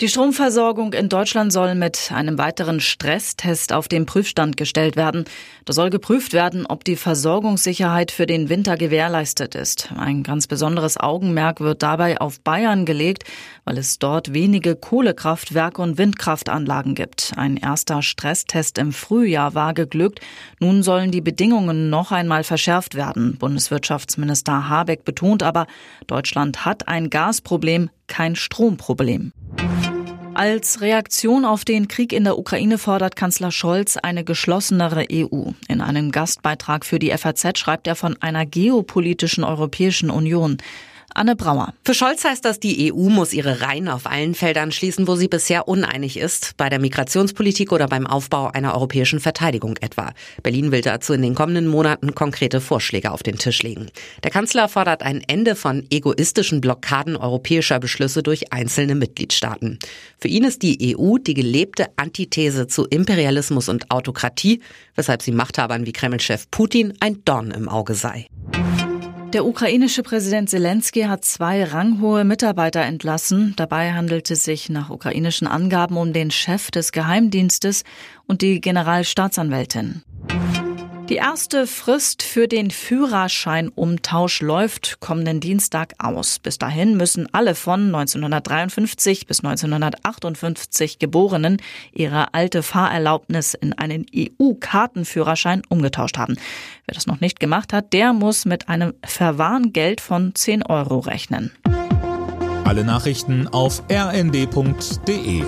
Die Stromversorgung in Deutschland soll mit einem weiteren Stresstest auf den Prüfstand gestellt werden. Da soll geprüft werden, ob die Versorgungssicherheit für den Winter gewährleistet ist. Ein ganz besonderes Augenmerk wird dabei auf Bayern gelegt, weil es dort wenige Kohlekraftwerke und Windkraftanlagen gibt. Ein erster Stresstest im Frühjahr war geglückt. Nun sollen die Bedingungen noch einmal verschärft werden. Bundeswirtschaftsminister Habeck betont aber, Deutschland hat ein Gasproblem, kein Stromproblem. Als Reaktion auf den Krieg in der Ukraine fordert Kanzler Scholz eine geschlossenere EU. In einem Gastbeitrag für die FAZ schreibt er von einer geopolitischen Europäischen Union. Anne Brauer. Für Scholz heißt das, die EU muss ihre Reihen auf allen Feldern schließen, wo sie bisher uneinig ist, bei der Migrationspolitik oder beim Aufbau einer europäischen Verteidigung etwa. Berlin will dazu in den kommenden Monaten konkrete Vorschläge auf den Tisch legen. Der Kanzler fordert ein Ende von egoistischen Blockaden europäischer Beschlüsse durch einzelne Mitgliedstaaten. Für ihn ist die EU die gelebte Antithese zu Imperialismus und Autokratie, weshalb sie Machthabern wie Kreml-Chef Putin ein Dorn im Auge sei. Der ukrainische Präsident Zelensky hat zwei ranghohe Mitarbeiter entlassen. Dabei handelt es sich nach ukrainischen Angaben um den Chef des Geheimdienstes und die Generalstaatsanwältin. Die erste Frist für den Führerscheinumtausch läuft kommenden Dienstag aus. Bis dahin müssen alle von 1953 bis 1958 Geborenen ihre alte Fahrerlaubnis in einen EU-Kartenführerschein umgetauscht haben. Wer das noch nicht gemacht hat, der muss mit einem Verwarngeld von 10 Euro rechnen. Alle Nachrichten auf rnd.de